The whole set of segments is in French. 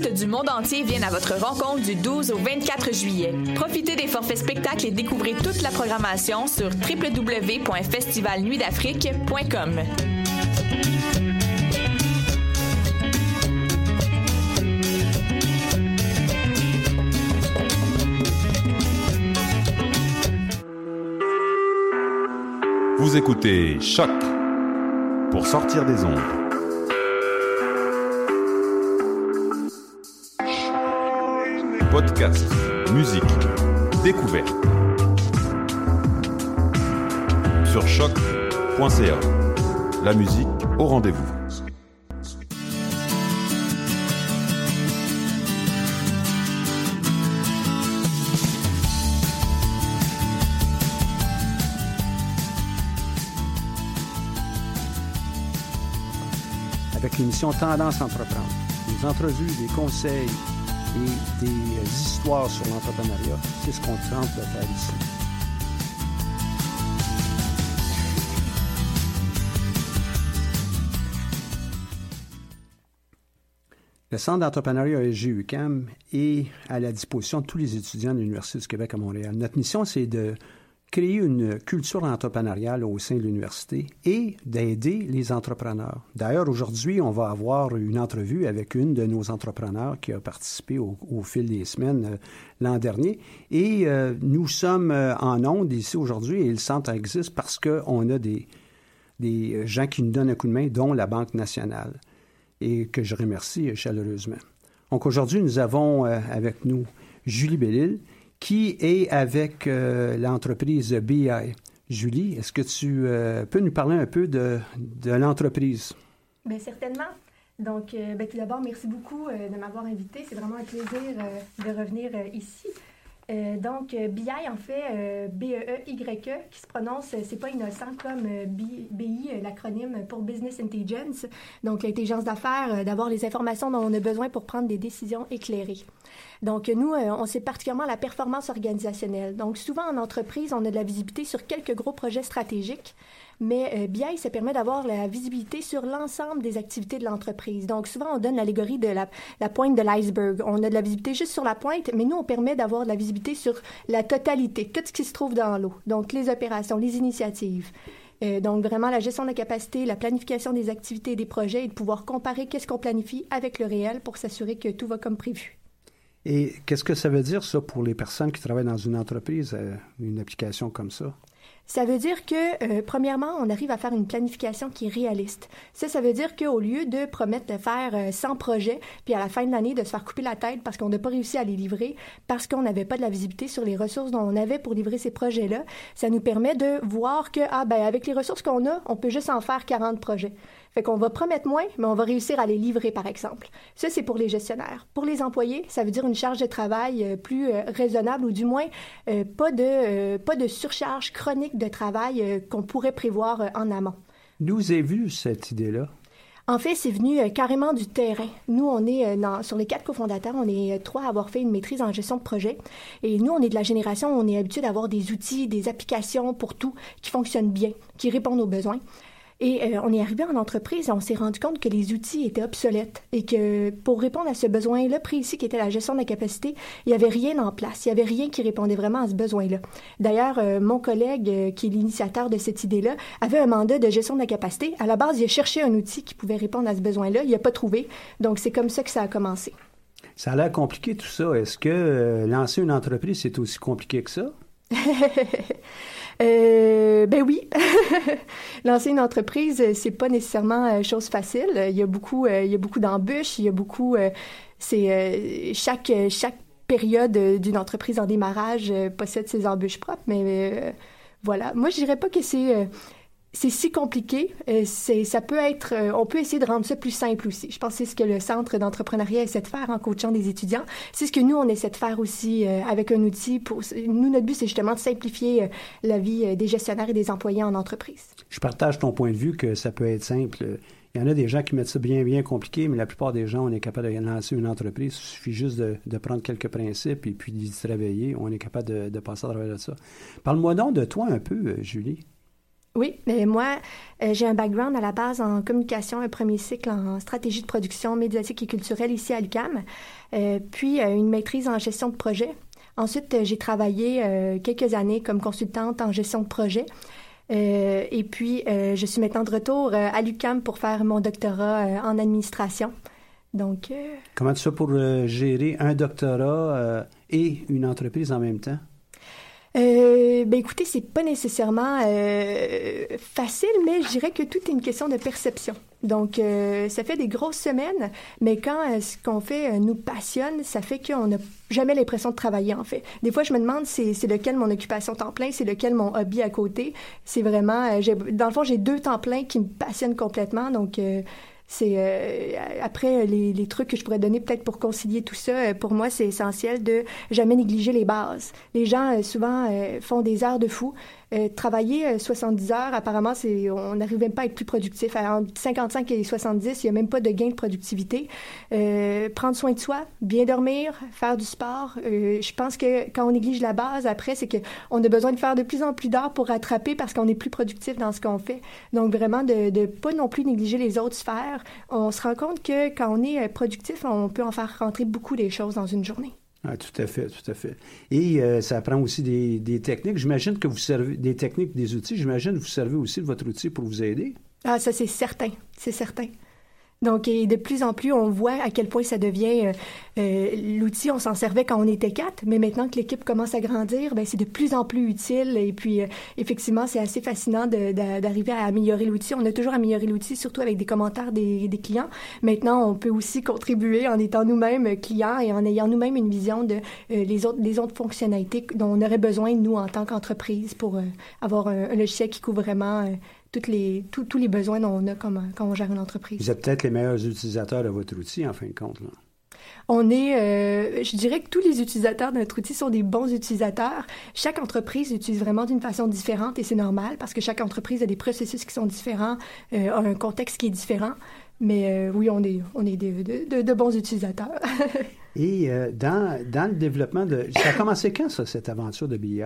du monde entier viennent à votre rencontre du 12 au 24 juillet. Profitez des forfaits spectacles et découvrez toute la programmation sur www.festivalnuitdafrique.com. Vous écoutez Choc pour sortir des ondes. Podcast, musique, découverte. Sur choc.ca. La musique au rendez-vous. avec l'émission Tendance Entreprendre. Des entrevues, des conseils et des histoires sur l'entrepreneuriat. C'est ce qu'on tente de faire ici. Le Centre d'entrepreneuriat SGUCAM est à la disposition de tous les étudiants de l'Université du Québec à Montréal. Notre mission, c'est de créer une culture entrepreneuriale au sein de l'université et d'aider les entrepreneurs. D'ailleurs, aujourd'hui, on va avoir une entrevue avec une de nos entrepreneurs qui a participé au, fil des semaines euh, l'an dernier. Et euh, nous sommes euh, en ondes ici aujourd'hui et le centre existe parce qu'on a des, des gens qui nous donnent un coup de main, dont la Banque nationale, et que je remercie chaleureusement. Donc aujourd'hui, nous avons avec nous Julie Bellil, qui est avec euh, l'entreprise BI. Julie, est-ce que tu euh, peux nous parler un peu de, l'entreprise? Bien, certainement. Donc, euh, ben, tout d'abord, merci beaucoup de m'avoir invité. C'est vraiment un plaisir de revenir ici. Donc, BI, en fait, B-E-E-Y-E, e, qui se prononce, c'est pas innocent comme BI, l'acronyme pour Business Intelligence. Donc, l'intelligence d'affaires, d'avoir les informations dont on a besoin pour prendre des décisions éclairées. Donc, nous, on sait particulièrement la performance organisationnelle. Donc, souvent en entreprise, on a de la visibilité sur quelques gros projets stratégiques, mais euh, BI, ça permet d'avoir la visibilité sur l'ensemble des activités de l'entreprise. Donc, souvent, on donne l'allégorie de la, pointe de l'iceberg. On a de la visibilité juste sur la pointe, mais nous, on permet d'avoir de la visibilité sur la totalité, tout ce qui se trouve dans l'eau. Donc, les opérations, les initiatives. Euh, donc, vraiment, la gestion de la capacité, la planification des activités et des projets et de pouvoir comparer qu'est-ce qu'on planifie avec le réel pour s'assurer que tout va comme prévu. Et qu'est-ce que ça veut dire, ça, pour les personnes qui travaillent dans une entreprise, euh, une application comme ça? Ça veut dire que, euh, premièrement, on arrive à faire une planification qui est réaliste. Ça, ça veut dire qu'au lieu de promettre de faire 100 euh, projets, puis à la fin de l'année de se faire couper la tête parce qu'on n'a pas réussi à les livrer, parce qu'on n'avait pas de la visibilité sur les ressources dont on avait pour livrer ces projets-là, ça nous permet de voir que, ah ben, avec les ressources qu'on a, on peut juste en faire 40 projets. Fait qu'on va promettre moins, mais on va réussir à les livrer, par exemple. Ça, c'est pour les gestionnaires. Pour les employés, ça veut dire une charge de travail euh, plus euh, raisonnable ou du moins euh, pas, de, pas de surcharge chronique de travail qu'on pourrait prévoir en amont. D'où vous avez vu cette idée-là? En fait, c'est venu carrément du terrain. Nous, on est sur les quatre cofondateurs, on est trois à avoir fait une maîtrise en gestion de projet. Et nous, on est de la génération, on est habitué d'avoir des outils, des applications pour tout qui fonctionnent bien, qui répondent aux besoins. Et euh, on est arrivé en entreprise et on s'est rendu compte que les outils étaient obsolètes et que pour répondre à ce besoin-là précis qui était la gestion de la capacité, il n'y avait rien en place. Il n'y avait rien qui répondait vraiment à ce besoin-là. D'ailleurs, euh, mon collègue, euh, qui est l'initiateur de cette idée-là, avait un mandat de gestion de la capacité. À la base, il a cherché un outil qui pouvait répondre à ce besoin-là. Il n'a pas trouvé. Donc, c'est comme ça que ça a commencé. Ça a l'air compliqué tout ça. Est-ce que lancer une entreprise, c'est aussi compliqué que ça? Euh, ben oui, lancer une entreprise, c'est pas nécessairement euh, chose facile. Il y a beaucoup, euh, il y a beaucoup d'embûches, il y a beaucoup, c'est chaque chaque période d'une entreprise en démarrage possède ses embûches propres, mais voilà. Moi, je dirais pas que c'est c'est si compliqué. Euh, ça peut être, euh, on peut essayer de rendre ça plus simple aussi. Je pense que c'est ce que le centre d'entrepreneuriat essaie de faire en coachant des étudiants. C'est ce que nous on essaie de faire aussi euh, avec un outil. Pour nous, notre but c'est justement de simplifier la vie des gestionnaires et des employés en entreprise. Je partage ton point de vue que ça peut être simple. Il y en a des gens qui mettent ça bien, bien compliqué, mais la plupart des gens, on est capable de lancer une entreprise. Il suffit juste de, prendre quelques principes et puis d'y travailler. On est capable de, de passer à travers de ça. Parle-moi donc de toi un peu, Julie. Oui, mais moi, euh, j'ai un background à la base en communication, un premier cycle en stratégie de production médiatique et culturelle ici à l'UCAM, euh, puis euh, une maîtrise en gestion de projet. Ensuite, j'ai travaillé quelques années comme consultante en gestion de projet. et puis, je suis maintenant de retour à l'UCAM pour faire mon doctorat en administration. Donc. Comment tu fais pour gérer un doctorat et une entreprise en même temps? Euh, ben écoutez, c'est pas nécessairement euh, facile, mais je dirais que tout est une question de perception. Donc, euh, ça fait des grosses semaines, mais quand euh, ce qu'on fait euh, nous passionne, ça fait qu'on n'a jamais l'impression de travailler, en fait. Des fois, je me demande, c'est, c'est lequel mon occupation temps plein, c'est lequel mon hobby à côté. C'est vraiment, j'ai, dans le fond, j'ai deux temps pleins qui me passionnent complètement, donc c'est euh, après les, les, trucs que je pourrais donner peut-être pour concilier tout ça. Euh, pour moi, c'est essentiel de jamais négliger les bases. Les gens euh, souvent font des heures de fou. Euh, travailler 70 euh, heures, apparemment, c'est, on n'arrive même pas à être plus productif. entre 55 et 70, il n'y a même pas de gain de productivité. Euh, prendre soin de soi, bien dormir, faire du sport. je pense que quand on néglige la base, après, c'est qu'on a besoin de faire de plus en plus d'heures pour rattraper parce qu'on est plus productif dans ce qu'on fait. Donc, vraiment, de ne pas non plus négliger les autres sphères. On se rend compte que quand on est productif, on peut en faire rentrer beaucoup des choses dans une journée. Ah, tout à fait, tout à fait. Et euh, ça prend aussi des, des techniques. J'imagine que vous servez des techniques, des outils. J'imagine que vous servez aussi de votre outil pour vous aider. Ah, ça c'est certain, c'est certain. Donc, et de plus en plus, on voit à quel point ça devient euh, euh, l'outil. On s'en servait quand on était quatre, mais maintenant que l'équipe commence à grandir, ben c'est de plus en plus utile. Et puis, euh, effectivement, c'est assez fascinant d'arriver à améliorer l'outil. On a toujours amélioré l'outil, surtout avec des commentaires des, des, clients. Maintenant, on peut aussi contribuer en étant nous-mêmes clients et en ayant nous-mêmes une vision de les autres les autres fonctionnalités dont on aurait besoin nous en tant qu'entreprise pour avoir un, un, logiciel qui couvre vraiment toutes les, tous les besoins dont on a comme, quand on gère une entreprise. Vous êtes peut-être les meilleurs utilisateurs de votre outil, en fin de compte. Là. On est, euh, je dirais que tous les utilisateurs de notre outil sont des bons utilisateurs. Chaque entreprise l'utilise vraiment d'une façon différente et c'est normal parce que chaque entreprise a des processus qui sont différents, euh, a un contexte qui est différent. Mais euh, oui, on est, on est de, de, de bons utilisateurs. et dans, dans le développement de... Ça a commencé quand, ça, cette aventure de BI?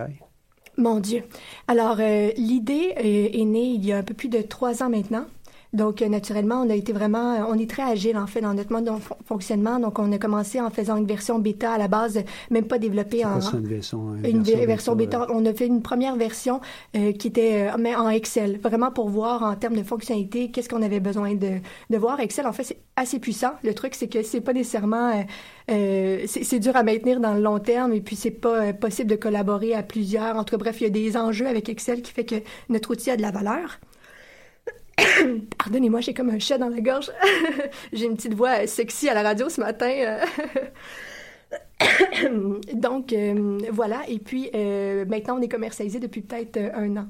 Mon Dieu. Alors, euh, l'idée est, née il y a un peu plus de trois ans maintenant. Donc, euh, naturellement, on a été vraiment, euh, on est très agile en fait dans notre mode de fonctionnement. Donc, on a commencé en faisant une version bêta à la base, même pas développée en une version, une, version, bêta. On a fait une première version qui était mais en Excel, vraiment pour voir en termes de fonctionnalité qu'est-ce qu'on avait besoin de, de voir. Excel, en fait, c'est assez puissant. Le truc, c'est que c'est pas nécessairement euh, c'est dur à maintenir dans le long terme et puis c'est pas euh, possible de collaborer à plusieurs. Entre bref, il y a des enjeux avec Excel qui fait que notre outil a de la valeur. Pardonnez-moi, j'ai comme un chat dans la gorge. j'ai une petite voix sexy à la radio ce matin. Donc, euh, voilà. Et puis, maintenant, on est commercialisé depuis peut-être un an.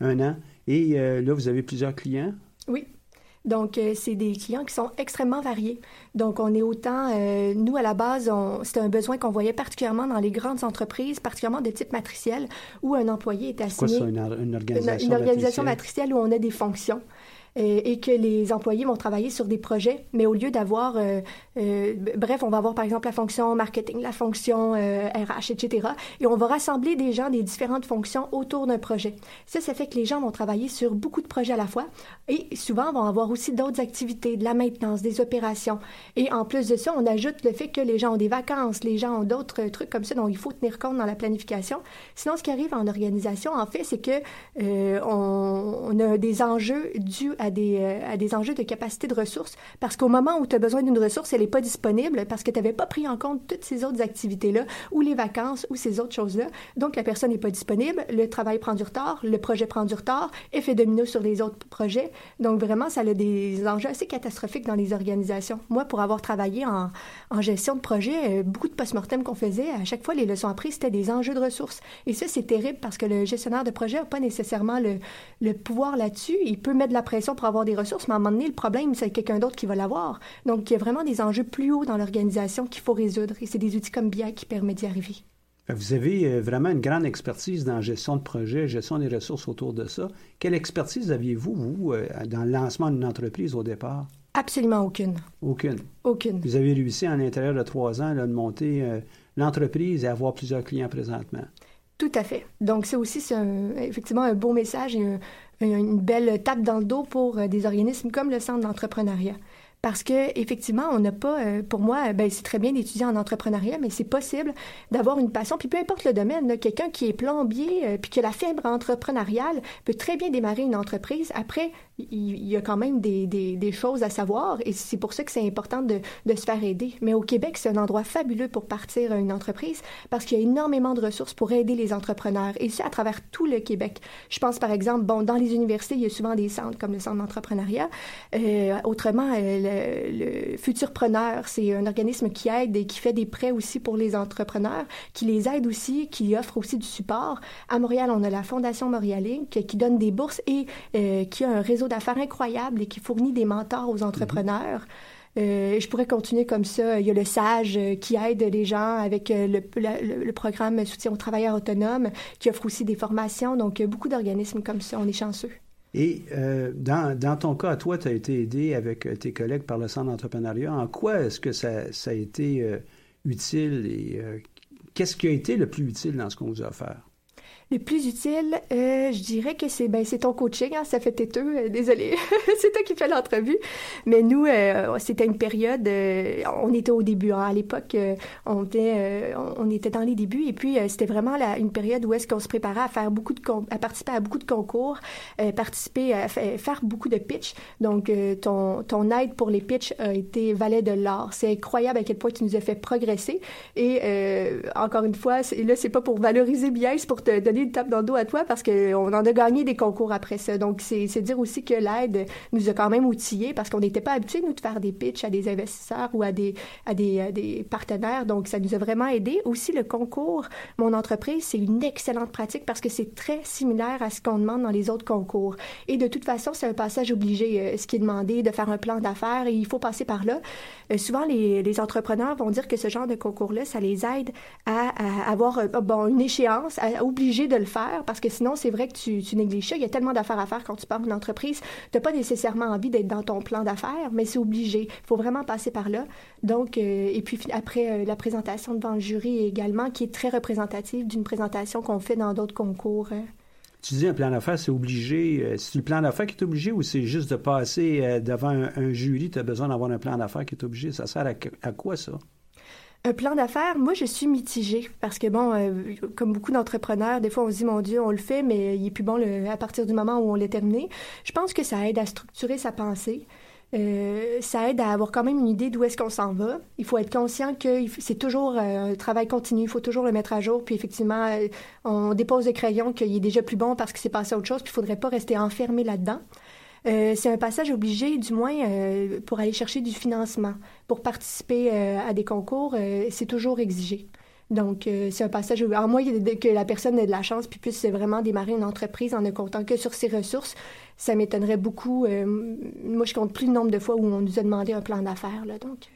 Un an. Et là, vous avez plusieurs clients? Oui. Donc, euh, c'est des clients qui sont extrêmement variés. Donc, on est autant, euh, nous, à la base, c'était un besoin qu'on voyait particulièrement dans les grandes entreprises, particulièrement de type matriciel, où un employé est assigné... Quoi, ça, une, organisation, une, organisation matricielle où on a des fonctions. Euh, et que les employés vont travailler sur des projets, mais au lieu d'avoir, euh, euh, bref, on va avoir par exemple la fonction marketing, la fonction RH, etc. Et on va rassembler des gens des différentes fonctions autour d'un projet. Ça, ça fait que les gens vont travailler sur beaucoup de projets à la fois et souvent vont avoir aussi d'autres activités, de la maintenance, des opérations. Et en plus de ça, on ajoute le fait que les gens ont des vacances, les gens ont d'autres trucs comme ça dont il faut tenir compte dans la planification. Sinon, ce qui arrive en organisation, en fait, c'est que on, on, a des enjeux dus à des, euh, à des enjeux de capacité de ressources parce qu'au moment où tu as besoin d'une ressource, elle n'est pas disponible parce que tu n'avais pas pris en compte toutes ces autres activités-là ou les vacances ou ces autres choses-là. Donc, la personne n'est pas disponible, le travail prend du retard, le projet prend du retard, effet domino sur les autres projets. Donc, vraiment, ça a des enjeux assez catastrophiques dans les organisations. Moi, pour avoir travaillé en, en gestion de projet, euh, beaucoup de post-mortem qu'on faisait, à chaque fois, les leçons apprises, c'était des enjeux de ressources. Et ça, c'est terrible parce que le gestionnaire de projet n'a pas nécessairement le, le pouvoir là-dessus. Il peut mettre de la pression pour avoir des ressources, mais à un moment donné, le problème, c'est quelqu'un d'autre qui va l'avoir. Donc, il y a vraiment des enjeux plus hauts dans l'organisation qu'il faut résoudre. Et c'est des outils comme BI qui permettent d'y arriver. Vous avez euh, vraiment une grande expertise dans la gestion de projet, gestion des ressources autour de ça. Quelle expertise aviez-vous, vous, euh, dans le lancement d'une entreprise au départ? Absolument aucune. Aucune. Aucune. Vous avez réussi en l'intérieur de trois ans de monter euh, l'entreprise et avoir plusieurs clients présentement. Tout à fait. Donc, ça aussi, c'est effectivement un beau message et une belle tape dans le dos pour des organismes comme le Centre d'entrepreneuriat parce que effectivement, on n'a pas, euh, pour moi, ben, c'est très bien d'étudier en entrepreneuriat, mais c'est possible d'avoir une passion. Puis peu importe le domaine, quelqu'un qui est plombier euh, puis qui a la fibre entrepreneuriale peut très bien démarrer une entreprise. Après, il y a quand même des, des, des choses à savoir et c'est pour ça que c'est important de, de, se faire aider. Mais au Québec, c'est un endroit fabuleux pour partir une entreprise parce qu'il y a énormément de ressources pour aider les entrepreneurs et c'est à travers tout le Québec. Je pense par exemple, bon, dans les universités, il y a souvent des centres comme le centre d'entrepreneuriat. Euh, autrement, euh, le Futurpreneur, c'est un organisme qui aide et qui fait des prêts aussi pour les entrepreneurs, qui les aide aussi, qui offre aussi du support. À Montréal, on a la Fondation Montréalais qui, donne des bourses et euh, qui a un réseau d'affaires incroyable et qui fournit des mentors aux entrepreneurs. Euh, je pourrais continuer comme ça. Il y a le SAGE euh, qui aide les gens avec euh, le, le, programme Soutien aux travailleurs autonomes qui offre aussi des formations. Donc, beaucoup d'organismes comme ça. On est chanceux. Et dans, dans, ton cas, toi, tu as été aidé avec tes collègues par le Centre d'entrepreneuriat. En quoi est-ce que ça, ça, a été utile et qu'est-ce qui a été le plus utile dans ce qu'on vous a offert? Le plus utile, euh, je dirais que c'est ben c'est ton coaching, hein, ça fait têteux, euh, désolé, c'est toi qui fais l'entrevue. Mais nous, euh, c'était une période, euh, on était au début, hein, à l'époque, euh, on était on était dans les débuts et puis c'était vraiment la, une période où est-ce qu'on se préparait à faire beaucoup de à participer à beaucoup de concours, participer à faire beaucoup de pitch. Donc ton ton aide pour les pitch a été valet de l'or. C'est incroyable à quel point tu nous as fait progresser et encore une fois, là c'est pas pour valoriser bien, c'est pour te donner une tape dans le dos à toi parce qu'on en a gagné des concours après ça. Donc, c'est dire aussi que l'aide nous a quand même outillés parce qu'on n'était pas habitués, nous, de faire des pitchs à des investisseurs ou à des, à des, des partenaires. Donc, ça nous a vraiment aidé. Aussi, le concours, mon entreprise, c'est une excellente pratique parce que c'est très similaire à ce qu'on demande dans les autres concours. Et de toute façon, c'est un passage obligé. Euh, ce qui est demandé, de faire un plan d'affaires et il faut passer par là. Euh, souvent, les, les, entrepreneurs vont dire que ce genre de concours-là, ça les aide à, à avoir euh, bon, une échéance, à obliger de le faire parce que sinon, c'est vrai que tu, négliges ça. Il y a tellement d'affaires à faire quand tu pars une entreprise. Tu n'as pas nécessairement envie d'être dans ton plan d'affaires, mais c'est obligé. Il faut vraiment passer par là. Donc, euh, et puis après, euh, la présentation devant le jury également, qui est très représentative d'une présentation qu'on fait dans d'autres concours. Euh. Tu dis un plan d'affaires, c'est obligé. C'est le plan d'affaires qui est obligé ou c'est juste de passer devant un, jury, tu as besoin d'avoir un plan d'affaires qui est obligé? Ça sert à quoi ça? Un plan d'affaires, moi, je suis mitigée parce que, bon, euh, comme beaucoup d'entrepreneurs, des fois, on se dit, mon Dieu, on le fait, mais il est plus bon le, à partir du moment où on l'a terminé. Je pense que ça aide à structurer sa pensée. Euh, ça aide à avoir quand même une idée d'où est-ce qu'on s'en va. Il faut être conscient que c'est toujours euh, un travail continu, il faut toujours le mettre à jour. Puis effectivement, on dépose le crayon qu'il est déjà plus bon parce qu'il s'est passé autre chose, puis il faudrait pas rester enfermé là-dedans. Euh, c'est un passage obligé, du moins, euh, pour aller chercher du financement. Pour participer euh, à des concours, c'est toujours exigé. Donc, c'est un passage, à moins que la personne ait de la chance puis puisse vraiment démarrer une entreprise en ne comptant que sur ses ressources, ça m'étonnerait beaucoup. moi, je compte plus le nombre de fois où on nous a demandé un plan d'affaires, là, donc.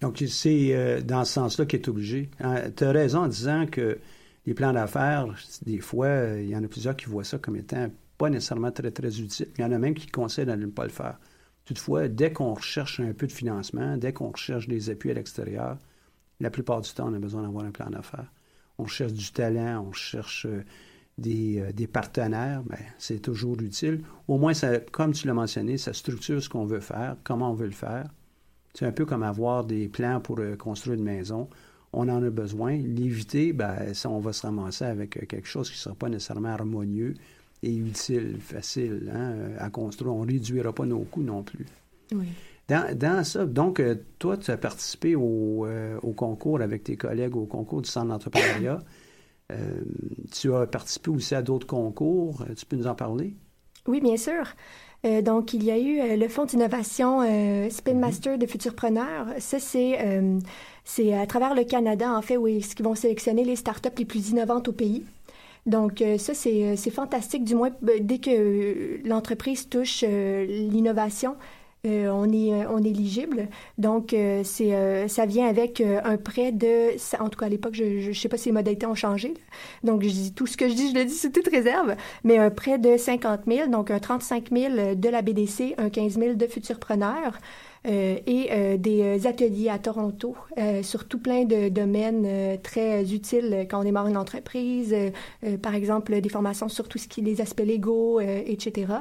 Donc, c'est dans ce sens-là qu'il est obligé. Hein, tu as raison en disant que les plans d'affaires, des fois, il y en a plusieurs qui voient ça comme étant pas nécessairement très, très utile. Il y en a même qui conseillent de ne pas le faire. Toutefois, dès qu'on recherche un peu de financement, dès qu'on recherche des appuis à l'extérieur, la plupart du temps, on a besoin d'avoir un plan d'affaires. On cherche du talent, on cherche euh, des, euh, des partenaires, mais ben, c'est toujours utile. Au moins, comme tu l'as mentionné, ça structure ce qu'on veut faire, comment on veut le faire. C'est un peu comme avoir des plans pour euh, construire une maison. On en a besoin. L'éviter, ben, on va se ramasser avec quelque chose qui ne sera pas nécessairement harmonieux et utile, facile hein, à construire. On ne réduira pas nos coûts non plus. Oui. Dans, dans, ça, donc, euh, toi, tu as participé au, euh, au, concours avec tes collègues au concours du Centre d'entrepreneuriat. Euh, tu as participé aussi à d'autres concours. Tu peux nous en parler? Oui, bien sûr. donc, il y a eu le Fonds d'innovation Spin mhm. Master de Futurpreneurs. Ça, c'est c'est à travers le Canada, en fait, où ils vont sélectionner les startups les plus innovantes au pays. Donc euh, ça, euh, c'est fantastique. Du moins, euh, dès que l'entreprise touche l'innovation, on est on est éligible. Donc c'est ça vient avec un prêt de en tout cas à l'époque je, je sais pas si les modalités ont changé. Donc je dis tout ce que je dis je le dis c'est toute réserve, mais un prêt de 50 000 donc un 35 000 de la BDC, un 15 000 de Futurpreneur. Et des ateliers à Toronto sur tout plein de domaines très utiles quand on démarre une entreprise, par exemple des formations sur tout ce qui est les aspects légaux, etc.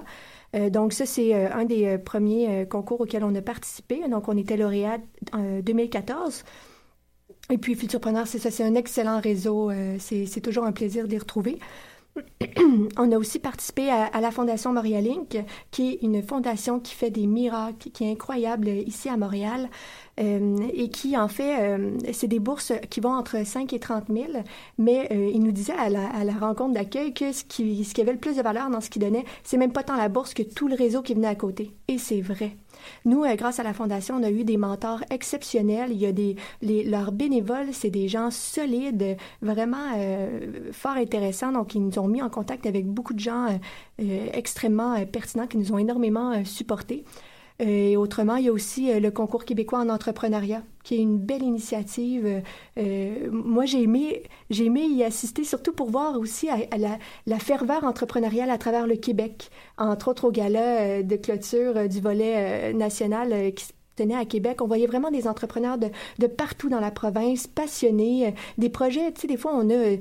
donc ça, c'est un des premiers concours auxquels on a participé. Donc on était lauréat en 2014. Et puis Futurpreneur, c'est ça, c'est un excellent réseau. c'est toujours un plaisir d'y retrouver. On a aussi participé à, la Fondation Montréal Inc., qui est une fondation qui fait des miracles, qui est incroyable ici à Montréal. Euh, et qui, en fait, euh, c'est des bourses qui vont entre 5 et 30 000, mais euh, il nous disait à la, rencontre d'accueil que ce qui, ce avait le plus de valeur dans ce qu'il donnait, c'est même pas tant la bourse que tout le réseau qui venait à côté. Et c'est vrai. Nous, grâce à la Fondation, on a eu des mentors exceptionnels. Il y a des, leurs bénévoles, c'est des gens solides, vraiment fort intéressants. Donc, ils nous ont mis en contact avec beaucoup de gens extrêmement pertinents qui nous ont énormément supportés. Et autrement, il y a aussi euh, le concours québécois en entrepreneuriat, qui est une belle initiative. Euh, moi, j'ai aimé, j'ai aimé y assister, surtout pour voir aussi la, ferveur entrepreneuriale à travers le Québec, entre autres au gala euh, de clôture du volet national qui tenait à Québec. On voyait vraiment des entrepreneurs de, de partout dans la province, passionnés, des projets, tu sais, des fois, on a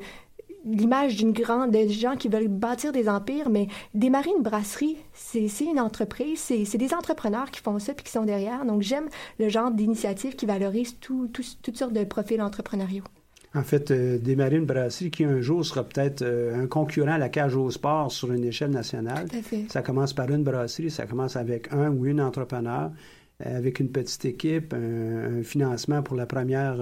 l'image d'une grande des gens qui veulent bâtir des empires, mais démarrer une brasserie, c'est une entreprise, c'est des entrepreneurs qui font ça puis qui sont derrière. Donc j'aime le genre d'initiative qui valorise tout, toutes sortes de profils entrepreneuriaux. En fait, euh, démarrer une brasserie qui un jour sera peut-être euh, un concurrent à la cage au sport sur une échelle nationale. Ça commence par une brasserie, ça commence avec un ou une entrepreneur, euh, avec une petite équipe, un, financement pour la première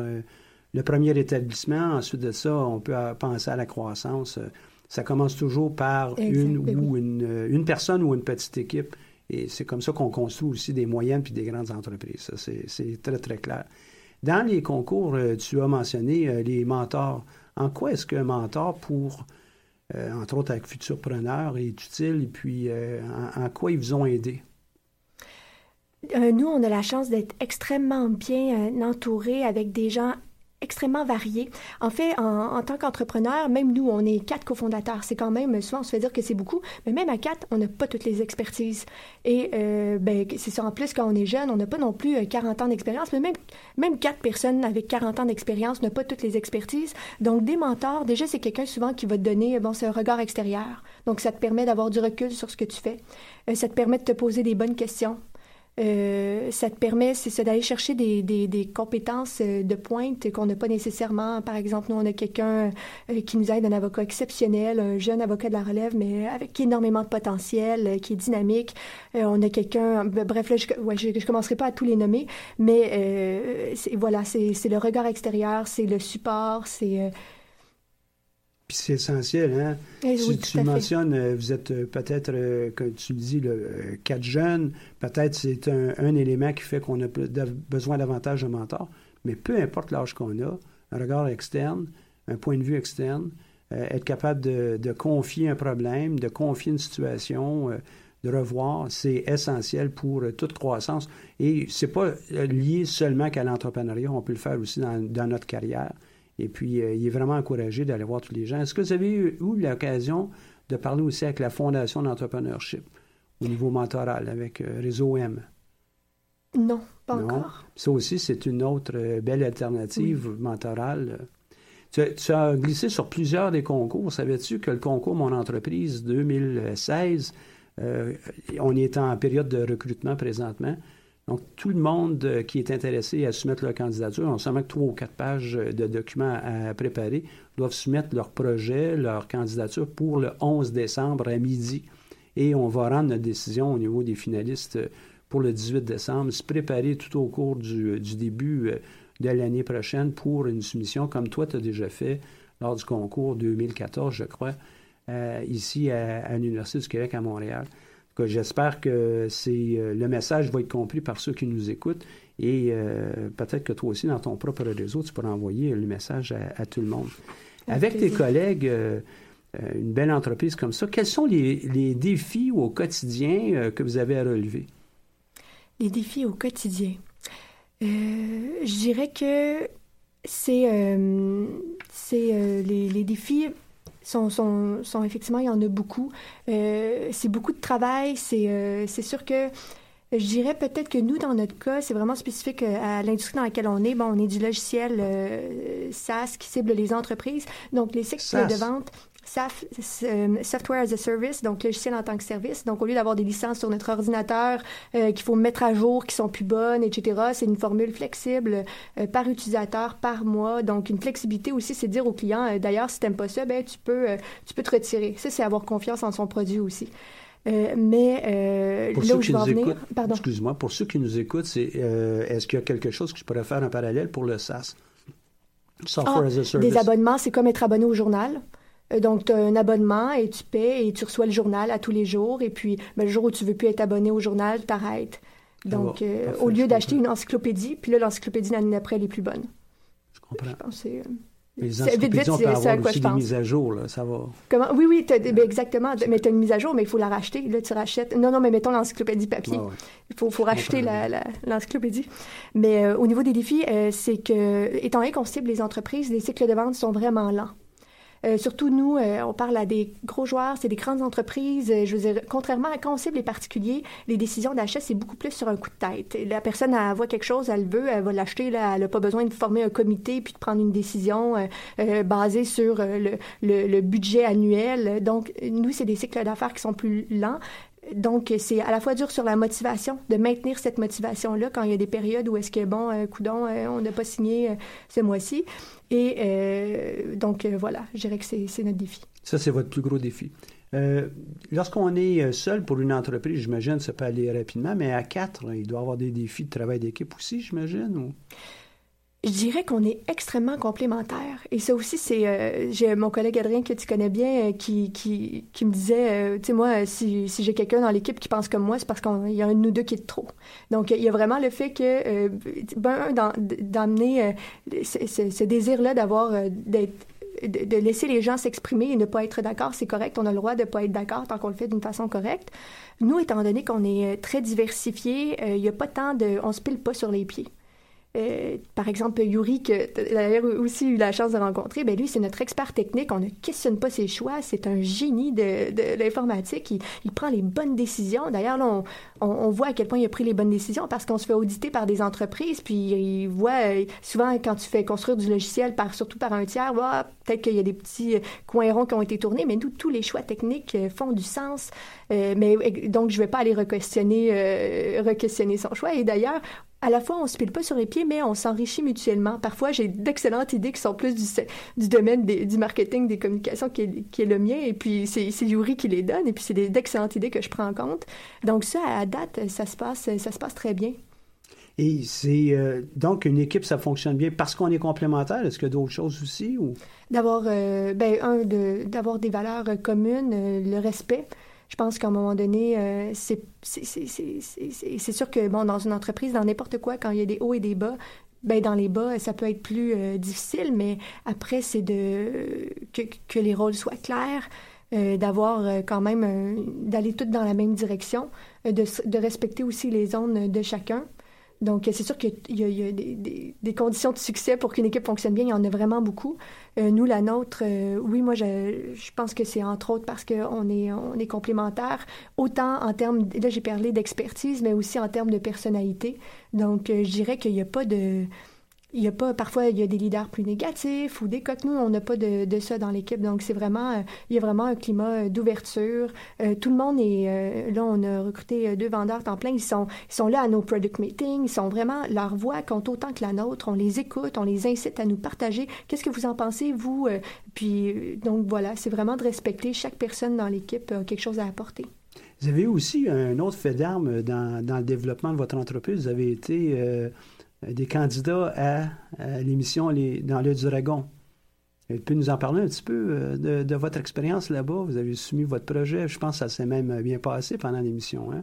le premier établissement. Ensuite de ça, on peut penser à la croissance. Ça commence toujours par une ou une, une, personne ou une petite équipe. Et c'est comme ça qu'on construit aussi des moyennes puis des grandes entreprises. C'est très, très clair. Dans les concours, euh, tu as mentionné euh, les mentors. En quoi est-ce qu'un mentor pour, euh, entre autres avec Futurpreneur, est utile? Et puis en, en, quoi ils vous ont aidé? nous, on a la chance d'être extrêmement bien entourés avec des gens extrêmement varié. En fait, en, tant qu'entrepreneur, même nous, on est quatre cofondateurs. C'est quand même, souvent, on se fait dire que c'est beaucoup, mais même à quatre, on n'a pas toutes les expertises. Et euh, ben, c'est ça, en plus, quand on est jeune, on n'a pas non plus 40 euh, ans d'expérience, mais même, même quatre personnes avec 40 ans d'expérience n'ont pas toutes les expertises. Donc, des mentors, déjà, c'est quelqu'un souvent qui va te donner, bon, c'est un regard extérieur. Donc, ça te permet d'avoir du recul sur ce que tu fais. Euh, ça te permet de te poser des bonnes questions. Euh, ça te permet, c'est d'aller chercher des, des, des, compétences euh, de pointe qu'on n'a pas nécessairement. Par exemple, nous, on a quelqu'un euh, qui nous aide, un avocat exceptionnel, un jeune avocat de la relève, mais avec énormément de potentiel, qui est dynamique. on a quelqu'un, bref, là, je, ouais, je, je, commencerai pas à tous les nommer, mais voilà, c'est le regard extérieur, c'est le support, c'est puis c'est essentiel, hein? Eh si tu mentionnes, euh, vous êtes euh, peut-être, euh, comme tu le dis, le, quatre jeunes, peut-être c'est un, élément qui fait qu'on a besoin davantage de mentors, mais peu importe l'âge qu'on a, un regard externe, un point de vue externe, être capable de, confier un problème, de confier une situation, de revoir, c'est essentiel pour toute croissance. Et c'est pas lié seulement qu'à l'entrepreneuriat, on peut le faire aussi dans notre carrière. Et puis, euh, il est vraiment encouragé d'aller voir tous les gens. Est-ce que vous avez eu, l'occasion de parler aussi avec la Fondation d'entrepreneurship au niveau mentoral, avec euh, Réseau M? Non, pas encore. Ça aussi, c'est une autre euh, belle alternative mentorale. Tu, tu, as glissé sur plusieurs des concours. Savais-tu que le concours Mon entreprise 2016, on est en période de recrutement présentement, donc, tout le monde euh, qui est intéressé à soumettre leur candidature, on seulement que trois ou quatre pages euh, de documents à préparer, doivent soumettre leur projet, leur candidature pour le 11 décembre à midi. Et on va rendre notre décision au niveau des finalistes euh, pour le 18 décembre, se préparer tout au cours du, début de l'année prochaine pour une soumission comme toi, tu as déjà fait lors du concours 2014, je crois, ici à l'Université du Québec à Montréal. J'espère que c'est euh, le message va être compris par ceux qui nous écoutent et euh, peut-être que toi aussi, dans ton propre réseau, tu pourras envoyer le message à, tout le monde. Avec tes collègues, euh, une belle entreprise comme ça, quels sont les, défis au quotidien que vous avez à relever? Les défis au quotidien. je dirais que c'est les, les, défis sont, sont, effectivement, il y en a beaucoup. Euh, c'est beaucoup de travail. C'est euh, sûr que Je dirais peut-être que nous, dans notre cas, c'est vraiment spécifique à l'industrie dans laquelle on est. Bon, on est du logiciel SaaS qui cible les entreprises. Donc, les cycles de vente, euh, software as a Service, donc logiciel en tant que service. Donc, au lieu d'avoir des licences sur notre ordinateur euh, qu'il faut mettre à jour, qui sont plus bonnes, etc., c'est une formule flexible euh, par utilisateur, par mois. Donc, une flexibilité aussi, c'est dire au client, d'ailleurs, si tu n'aimes pas ça, ben, tu peux, tu peux te retirer. Ça, c'est avoir confiance en son produit aussi. mais pour là où je veux venir, pardon. Excuse-moi, pour ceux qui nous écoutent, c'est est-ce qu'il y a quelque chose que je pourrais faire en parallèle pour le SaaS? Software ah, as a Service. Des abonnements, c'est comme être abonné au journal. Euh, donc, tu as un abonnement et tu paies et tu reçois le journal à tous les jours. Et puis, ben, le jour où tu veux plus être abonné au journal, tu arrêtes. Donc, euh, au lieu d'acheter une encyclopédie, puis là, l'encyclopédie, l'année après, elle est plus bonne. Je comprends. Je pense euh, les encyclopédies, on peut avoir aussi des mises à jour, là, ça va. Comment? Oui, oui, ben, exactement. Mais tu as une mise à jour, mais il faut la racheter. Là, tu rachètes. Non, non, mais mettons l'encyclopédie papier. Il faut, faut racheter l'encyclopédie. mais au niveau des défis, c'est que, étant donné qu'on cible les entreprises, les cycles de vente sont vraiment lents. Euh, surtout nous, euh, on parle à des gros joueurs, c'est des grandes entreprises. Euh, je veux dire, contrairement à quand on cible les particuliers, les décisions d'achat, c'est beaucoup plus sur un coup de tête. La personne, elle voit quelque chose, elle veut, elle va l'acheter. Elle n'a pas besoin de former un comité puis de prendre une décision basée sur le, le, budget annuel. Donc, nous, c'est des cycles d'affaires qui sont plus lents. Donc, c'est à la fois dur sur la motivation, de maintenir cette motivation-là quand il y a des périodes où est-ce que, bon, euh, coudon, on n'a pas signé ce mois-ci. Et euh, donc, euh, voilà, je dirais que c'est notre défi. Ça, c'est votre plus gros défi. Euh, lorsqu'on est seul pour une entreprise, j'imagine, ça peut aller rapidement, mais à quatre, il doit y avoir des défis de travail d'équipe aussi, j'imagine? Je dirais qu'on est extrêmement complémentaires. Et ça aussi, c'est euh, j'ai mon collègue Adrien que tu connais bien euh, qui, qui, qui, me disait, euh, tu sais, moi, si, si j'ai quelqu'un dans l'équipe qui pense comme moi, c'est parce qu'il y a un de nous deux qui est trop. Donc, il y a vraiment le fait que, ben, d'amener ce, ce désir-là d'avoir, de, laisser les gens s'exprimer et ne pas être d'accord, c'est correct. On a le droit de ne pas être d'accord tant qu'on le fait d'une façon correcte. Nous, étant donné qu'on est très diversifié, il n'y a pas tant de... On se pile pas sur les pieds. Euh, par exemple, Yuri, que d'ailleurs aussi eu la chance de rencontrer, ben lui, c'est notre expert technique. On ne questionne pas ses choix. C'est un génie de, l'informatique. Il, il, prend les bonnes décisions. D'ailleurs, on, on, voit à quel point il a pris les bonnes décisions parce qu'on se fait auditer par des entreprises. Puis il voit euh, souvent quand tu fais construire du logiciel, par, surtout par un tiers, peut-être qu'il y a des petits coins ronds qui ont été tournés, mais nous, tous les choix techniques euh, font du sens. mais donc, je ne vais pas aller re-questionner, re-questionner son choix. Et d'ailleurs, à la fois, on se pile pas sur les pieds, mais on s'enrichit mutuellement. Parfois, j'ai d'excellentes idées qui sont plus du, du domaine du marketing, des communications qui est, qui est le mien, et puis c'est Yuri qui les donne, et puis c'est d'excellentes idées que je prends en compte. Donc ça, à date, ça se passe, ça se passe très bien. Et c'est euh, donc une équipe, ça fonctionne bien parce qu'on est complémentaires. Est-ce qu'il y a d'autres choses aussi ou? D'avoir, euh, ben un, d'avoir des valeurs communes, euh, le respect. Je pense qu'à un moment donné, euh, c'est sûr que, bon, dans une entreprise, dans n'importe quoi, quand il y a des hauts et des bas, ben dans les bas, ça peut être plus euh, difficile, mais après, c'est de que, que, les rôles soient clairs, euh, d'avoir quand même, d'aller toutes dans la même direction, de, de, respecter aussi les zones de chacun. Donc, c'est sûr qu'il y a, des, conditions de succès pour qu'une équipe fonctionne bien. Il y en a vraiment beaucoup. Euh, nous, la nôtre, euh, oui, moi, je, je pense que c'est entre autres parce qu'on est, on est complémentaires, autant en termes, là, j'ai parlé d'expertise, mais aussi en termes de personnalité. Donc, euh, je dirais qu'il n'y a pas de il y a pas parfois il y a des leaders plus négatifs ou des coques nous on n'a pas de, ça dans l'équipe. Donc c'est vraiment euh, il y a vraiment un climat euh, d'ouverture. Euh, tout le monde est là on a recruté deux vendeurs temps plein. Ils sont ils sont là à nos product meetings. Ils sont vraiment leur voix compte autant que la nôtre. On les écoute on les incite à nous partager. Qu'est-ce que vous en pensez vous puis donc voilà c'est vraiment de respecter chaque personne dans l'équipe a quelque chose à apporter. Vous avez aussi un autre fait d'armes dans, dans le développement de votre entreprise. Vous avez été des candidats à, l'émission Dans l'œil du dragon. Vous pouvez nous en parler un petit peu euh, de, votre expérience là-bas? Vous avez soumis votre projet. Je pense que ça s'est même bien passé pendant l'émission. Hein?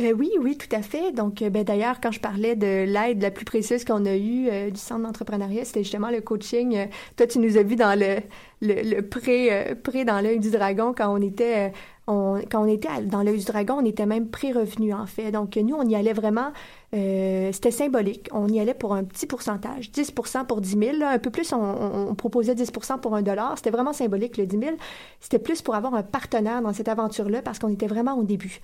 Euh, oui, oui, tout à fait. Donc, ben, d'ailleurs, quand je parlais de l'aide la plus précieuse qu'on a eue du centre d'entrepreneuriat, c'était justement le coaching. toi, tu nous as vu dans le, le, le pré, pré dans l'œil du dragon quand on était On, quand on était dans l'œil du dragon, on était même pré-revenu, en fait. Donc, nous, on y allait vraiment, euh, c'était symbolique. On y allait pour un petit pourcentage, 10% pour 10 000. un peu plus, on, proposait 10 pour un dollar. C'était vraiment symbolique, le 10 000. C'était plus pour avoir un partenaire dans cette aventure-là parce qu'on était vraiment au début.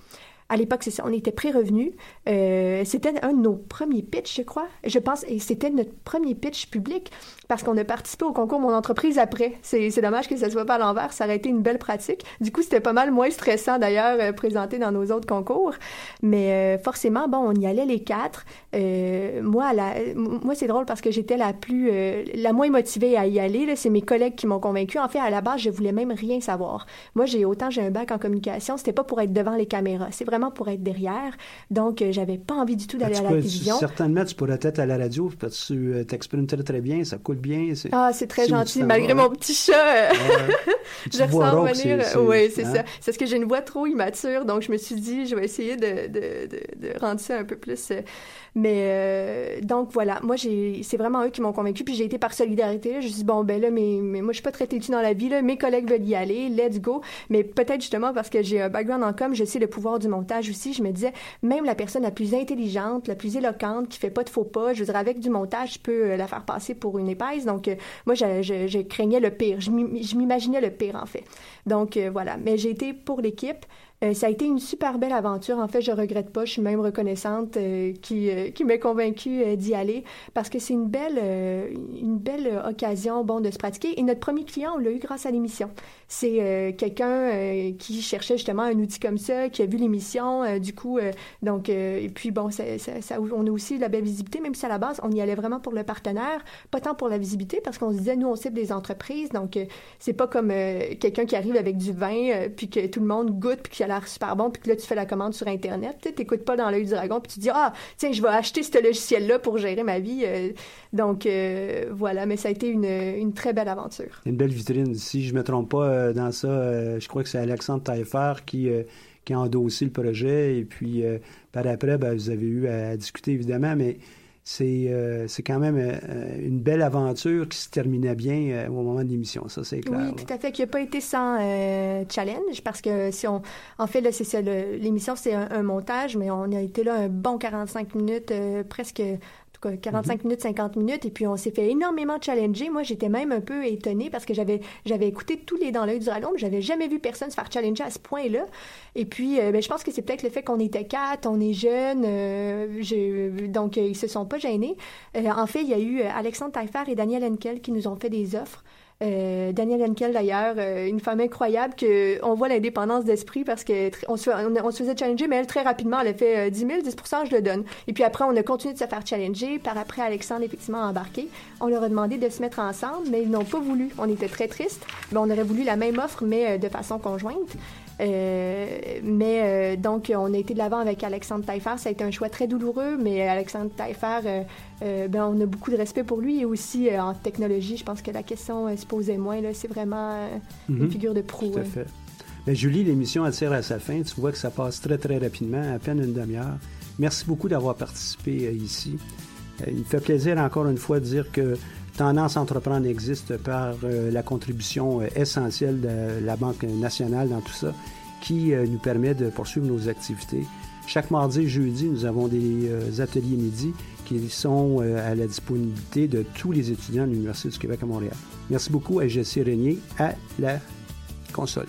À l'époque, c'est ça, on était pré-revenu. Euh, c'était un de nos premiers pitchs, je crois. Je pense, et c'était notre premier pitch public parce qu'on a participé au concours Mon entreprise après. C'est, dommage que ça se soit pas à l'envers, ça aurait été une belle pratique. Du coup, c'était pas mal moins stressant d'ailleurs euh, présenté dans nos autres concours. Mais euh, forcément, bon, on y allait les quatre. Euh, moi, la, moi, c'est drôle parce que j'étais la plus, la moins motivée à y aller. C'est mes collègues qui m'ont convaincue. En fait, à la base, je voulais même rien savoir. Moi, j'ai autant j'ai un bac en communication, c'était pas pour être devant les caméras, c'est vraiment pour être derrière. Donc, j'avais pas envie du tout d'aller à la télévision. Certainement, tu pourrais être à la radio parce que tu t'exprimes très très bien, ça coûte bien. Ah, c'est très gentil. Malgré mon petit chat, euh, je ressens revenir. Oui, c'est ça. C'est parce que j'ai une voix trop immature, donc je me suis dit, je vais essayer de, de, de, rendre ça un peu plus. Euh, mais euh, donc voilà, moi j'ai, c'est vraiment eux qui m'ont convaincu, puis j'ai été par solidarité. Je me suis dit bon ben là, mais, mais moi je suis pas très têtue dans la vie là, mes collègues veulent y aller, let's go. Mais peut-être justement parce que j'ai un background en com, je sais le pouvoir du montage aussi. Je me disais même la personne la plus intelligente, la plus éloquente, qui fait pas de faux pas, je veux dire avec du montage, je peux la faire passer pour une épaisse donc, euh, moi, je, je, craignais le pire. Je m'imaginais le pire, en fait. Donc, euh, voilà. Mais j'ai été pour l'équipe. Euh, ça a été une super belle aventure. En fait, je regrette pas. Je suis même reconnaissante euh, qui, euh, qui m'a convaincue d'y aller parce que c'est une belle, une belle occasion bon, de se pratiquer. Et notre premier client, on l'a eu grâce à l'émission. C'est quelqu'un qui cherchait justement un outil comme ça, qui a vu l'émission. du coup, donc, et puis bon, on a aussi la belle visibilité, même si à la base, on y allait vraiment pour le partenaire, pas tant pour la visibilité parce qu'on se disait, nous, on cible des entreprises. Donc, c'est pas comme quelqu'un qui arrive avec du vin, puis que tout le monde goûte, puis qu'il a super bon, puis que là, tu fais la commande sur Internet. Tu n'écoutes pas dans l'œil du dragon, puis tu dis, ah, tiens, je vais acheter ce logiciel-là pour gérer ma vie. Euh. donc, euh, voilà, mais ça a été une, très belle aventure. Une belle vitrine. Si je ne me trompe pas euh, dans ça, je crois que c'est Alexandre Taillefer qui, qui a endossé le projet, et puis par après, ben, vous avez eu à discuter, évidemment, mais c'est euh, c'est quand même euh, une belle aventure qui se terminait bien euh, au moment de l'émission, ça c'est clair. Oui, tout à fait, qui n'a pas été sans challenge parce que si on en fait là c'est l'émission c'est un, un, montage mais on a été là un bon 45 minutes presque 45 mhm. minutes, 50 minutes, et puis on s'est fait énormément challenger. Moi, j'étais même un peu étonnée parce que j'avais j'avais écouté tous les dans l'œil du dragon, mais j'avais jamais vu personne se faire challenger à ce point-là. Et puis, euh, ben, je pense que c'est peut-être le fait qu'on était quatre, on est jeunes, euh, donc euh, ils se sont pas gênés. en fait, il y a eu Alexandre Taillefer et Daniel Henkel qui nous ont fait des offres. Euh, Daniel Henkel, d'ailleurs, euh, une femme incroyable que on voit l'indépendance d'esprit parce qu'on on se, faisait challenger, mais elle, très rapidement, elle a fait 10 000, 10% je le donne. Et puis après, on a continué de se faire challenger. Par après, Alexandre, effectivement, a embarqué. On leur a demandé de se mettre ensemble, mais ils n'ont pas voulu. On était très tristes. mais on aurait voulu la même offre, mais euh, de façon conjointe. Euh, mais euh, donc, on a été de l'avant avec Alexandre Taillefer. Ça a été un choix très douloureux, mais Alexandre Taillefer, euh, ben, on a beaucoup de respect pour lui. Et aussi, en technologie, je pense que la question se posait moins. C'est vraiment une mhm. figure de proue. Tout à fait. Ben, Julie, l'émission tire à sa fin. Tu vois que ça passe très, très rapidement, à peine une demi-heure. Merci beaucoup d'avoir participé ici. il me fait plaisir encore une fois de dire que Tendance Entreprendre existe par euh, la contribution euh, essentielle de la Banque nationale dans tout ça, qui euh, nous permet de poursuivre nos activités. Chaque mardi et jeudi, nous avons des ateliers midi qui sont à la disponibilité de tous les étudiants de l'Université du Québec à Montréal. Merci beaucoup à Jessie Régnier à la console.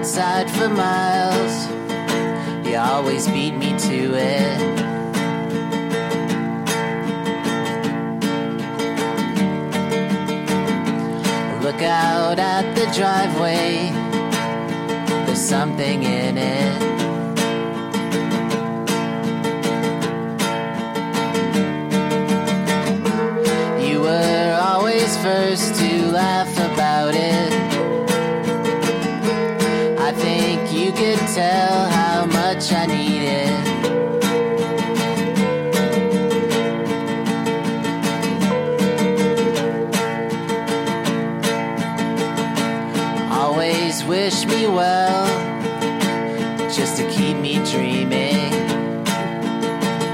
outside for miles. You always beat me to it. Look out at the driveway. There's something in it.